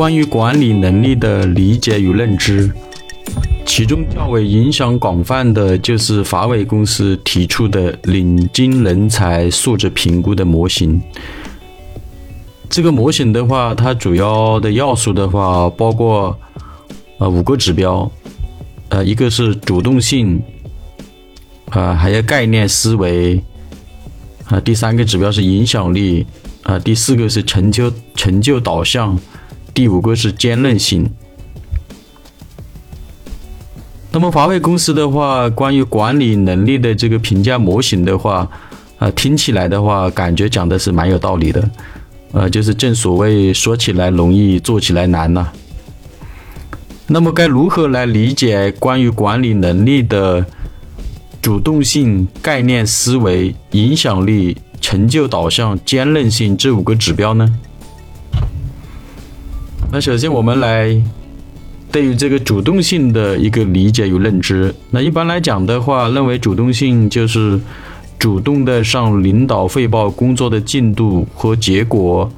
关于管理能力的理解与认知，其中较为影响广泛的就是华为公司提出的领军人才素质评估的模型。这个模型的话，它主要的要素的话，包括呃五个指标，呃，一个是主动性，啊，还有概念思维，啊，第三个指标是影响力，啊，第四个是成就成就导向，第五个是坚韧性。那么华为公司的话，关于管理能力的这个评价模型的话，啊，听起来的话，感觉讲的是蛮有道理的。呃，就是正所谓说起来容易，做起来难呐。那么该如何来理解关于管理能力的主动性、概念思维、影响力、成就导向、坚韧性这五个指标呢？那首先我们来对于这个主动性的一个理解与认知。那一般来讲的话，认为主动性就是。主动的向领导汇报工作的进度和结果，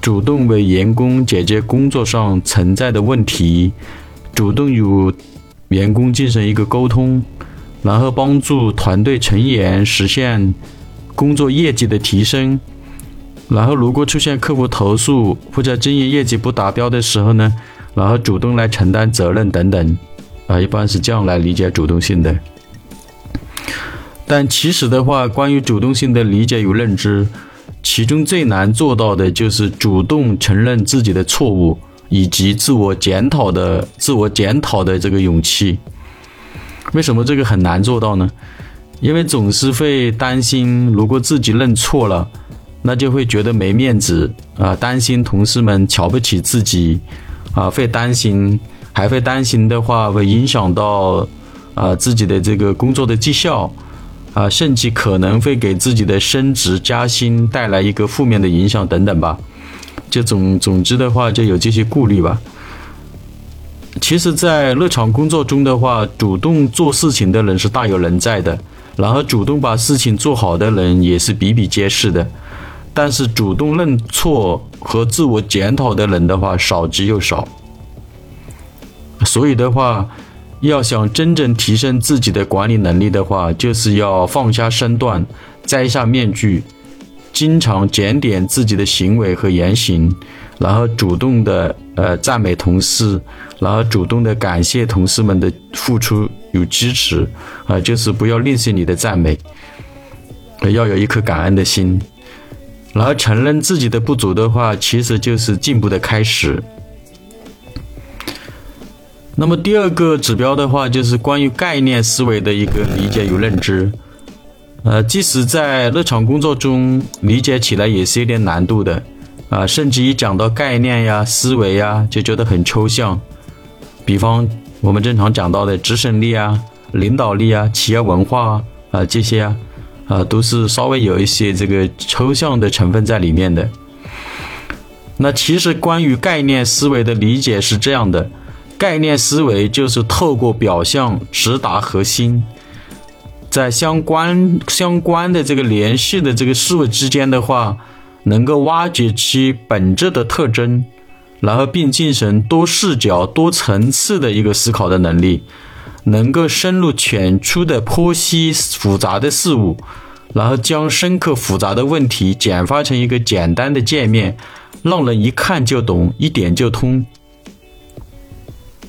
主动为员工解决工作上存在的问题，主动与员工进行一个沟通，然后帮助团队成员实现工作业绩的提升。然后如果出现客户投诉或者经营业绩不达标的时候呢，然后主动来承担责任等等，啊，一般是这样来理解主动性的。但其实的话，关于主动性的理解与认知，其中最难做到的就是主动承认自己的错误，以及自我检讨的自我检讨的这个勇气。为什么这个很难做到呢？因为总是会担心，如果自己认错了，那就会觉得没面子啊，担心同事们瞧不起自己啊，会担心，还会担心的话，会影响到啊自己的这个工作的绩效。啊，甚至可能会给自己的升职加薪带来一个负面的影响等等吧。就总总之的话，就有这些顾虑吧。其实，在日常工作中的话，主动做事情的人是大有人在的，然后主动把事情做好的人也是比比皆是的。但是，主动认错和自我检讨的人的话，少之又少。所以的话。要想真正提升自己的管理能力的话，就是要放下身段，摘下面具，经常检点自己的行为和言行，然后主动的呃赞美同事，然后主动的感谢同事们的付出与支持，啊，就是不要吝啬你的赞美，要有一颗感恩的心，然后承认自己的不足的话，其实就是进步的开始。那么第二个指标的话，就是关于概念思维的一个理解与认知。呃，即使在日常工作中理解起来也是有点难度的，啊，甚至一讲到概念呀、思维呀，就觉得很抽象。比方我们正常讲到的执行力啊、领导力啊、企业文化啊这些啊，啊，都是稍微有一些这个抽象的成分在里面的。那其实关于概念思维的理解是这样的。概念思维就是透过表象直达核心，在相关相关的这个联系的这个事物之间的话，能够挖掘其本质的特征，然后并进行多视角、多层次的一个思考的能力，能够深入浅出的剖析复杂的事物，然后将深刻复杂的问题简化成一个简单的界面，让人一看就懂，一点就通。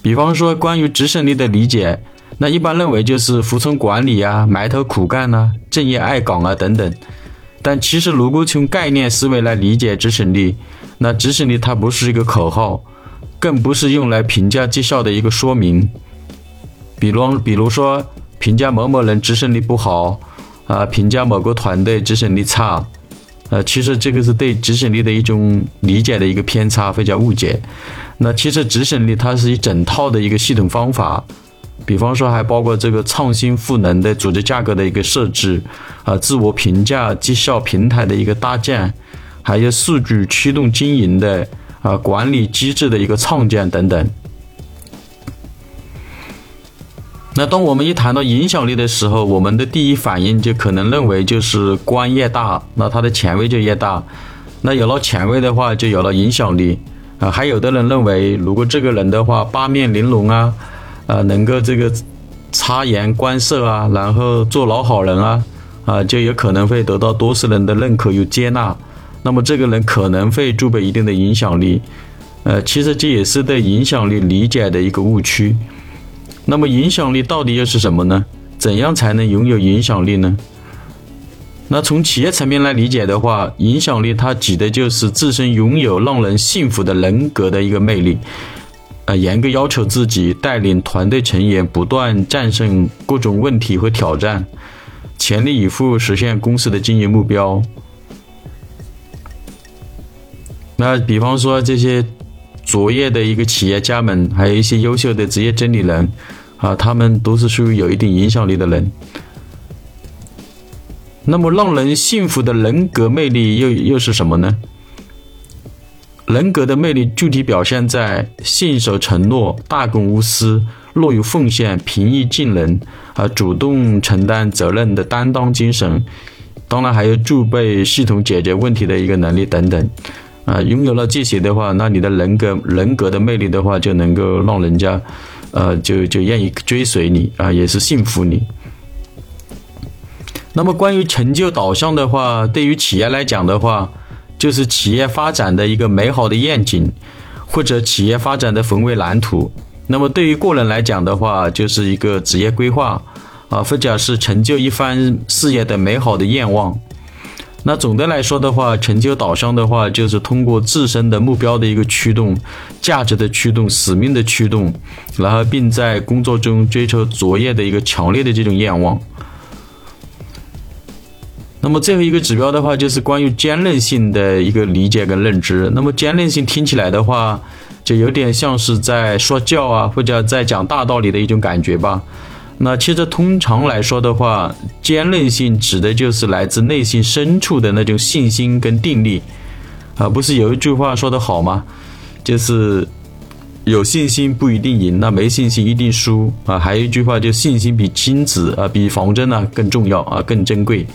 比方说，关于执行力的理解，那一般认为就是服从管理啊、埋头苦干呐、正业爱岗啊等等。但其实，如果从概念思维来理解执行力，那执行力它不是一个口号，更不是用来评价绩效的一个说明。比如，比如说评价某某人执行力不好啊，评价某个团队执行力差。呃，其实这个是对执行力的一种理解的一个偏差，或者误解。那其实执行力它是一整套的一个系统方法，比方说还包括这个创新赋能的组织架构的一个设置，啊，自我评价绩效平台的一个搭建，还有数据驱动经营的啊管理机制的一个创建等等。那当我们一谈到影响力的时候，我们的第一反应就可能认为就是官越大，那他的权威就越大。那有了权威的话，就有了影响力啊，还有的人认为，如果这个人的话八面玲珑啊，啊，能够这个察言观色啊，然后做老好人啊，啊，就有可能会得到多数人的认可与接纳。那么这个人可能会具备一定的影响力。呃，其实这也是对影响力理解的一个误区。那么影响力到底又是什么呢？怎样才能拥有影响力呢？那从企业层面来理解的话，影响力它指的就是自身拥有让人信服的人格的一个魅力，呃，严格要求自己，带领团队成员不断战胜各种问题和挑战，全力以赴实现公司的经营目标。那比方说这些卓越的一个企业家们，还有一些优秀的职业经理人，啊，他们都是属于有一定影响力的人。那么，让人信服的人格魅力又又是什么呢？人格的魅力具体表现在信守承诺、大公无私、乐于奉献、平易近人啊、主动承担责任的担当精神。当然，还有具备系统解决问题的一个能力等等啊。拥有了这些的话，那你的人格人格的魅力的话，就能够让人家呃就就愿意追随你啊，也是信服你。那么，关于成就导向的话，对于企业来讲的话，就是企业发展的一个美好的愿景，或者企业发展的宏伟蓝图。那么，对于个人来讲的话，就是一个职业规划，啊，或者是成就一番事业的美好的愿望。那总的来说的话，成就导向的话，就是通过自身的目标的一个驱动、价值的驱动、使命的驱动，然后并在工作中追求卓越的一个强烈的这种愿望。那么最后一个指标的话，就是关于坚韧性的一个理解跟认知。那么坚韧性听起来的话，就有点像是在说教啊，或者在讲大道理的一种感觉吧。那其实通常来说的话，坚韧性指的就是来自内心深处的那种信心跟定力啊。不是有一句话说得好吗？就是有信心不一定赢，那没信心一定输啊。还有一句话，就信心比金子啊，比黄金呢更重要啊，更珍贵。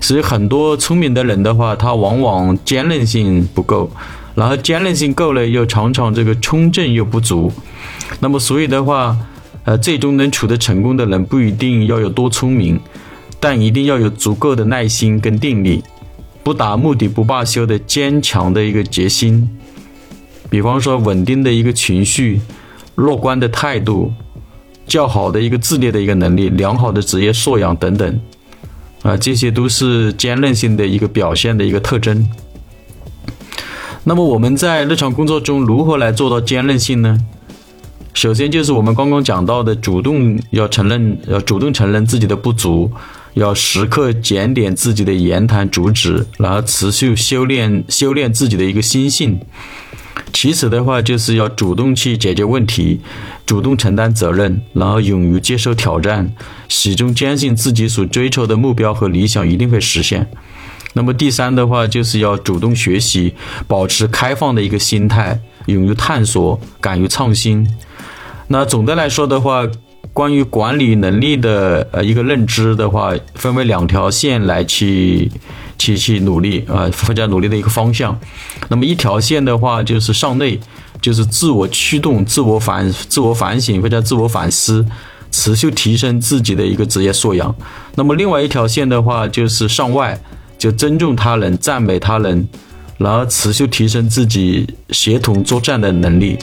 所以很多聪明的人的话，他往往坚韧性不够，然后坚韧性够了，又常常这个冲劲又不足。那么所以的话，呃，最终能处得成功的人不一定要有多聪明，但一定要有足够的耐心跟定力，不达目的不罢休的坚强的一个决心。比方说稳定的一个情绪、乐观的态度、较好的一个自立的一个能力、良好的职业素养等等。啊，这些都是坚韧性的一个表现的一个特征。那么我们在日常工作中如何来做到坚韧性呢？首先就是我们刚刚讲到的，主动要承认，要主动承认自己的不足，要时刻检点自己的言谈主旨，然后持续修炼修炼自己的一个心性。其次的话，就是要主动去解决问题，主动承担责任，然后勇于接受挑战，始终坚信自己所追求的目标和理想一定会实现。那么第三的话，就是要主动学习，保持开放的一个心态，勇于探索，敢于创新。那总的来说的话，关于管理能力的呃一个认知的话，分为两条线来去。去去努力啊，更加努力的一个方向。那么一条线的话，就是向内，就是自我驱动、自我反、自我反省或者自我反思，持续提升自己的一个职业素养。那么另外一条线的话，就是向外，就尊重他人、赞美他人，然后持续提升自己协同作战的能力。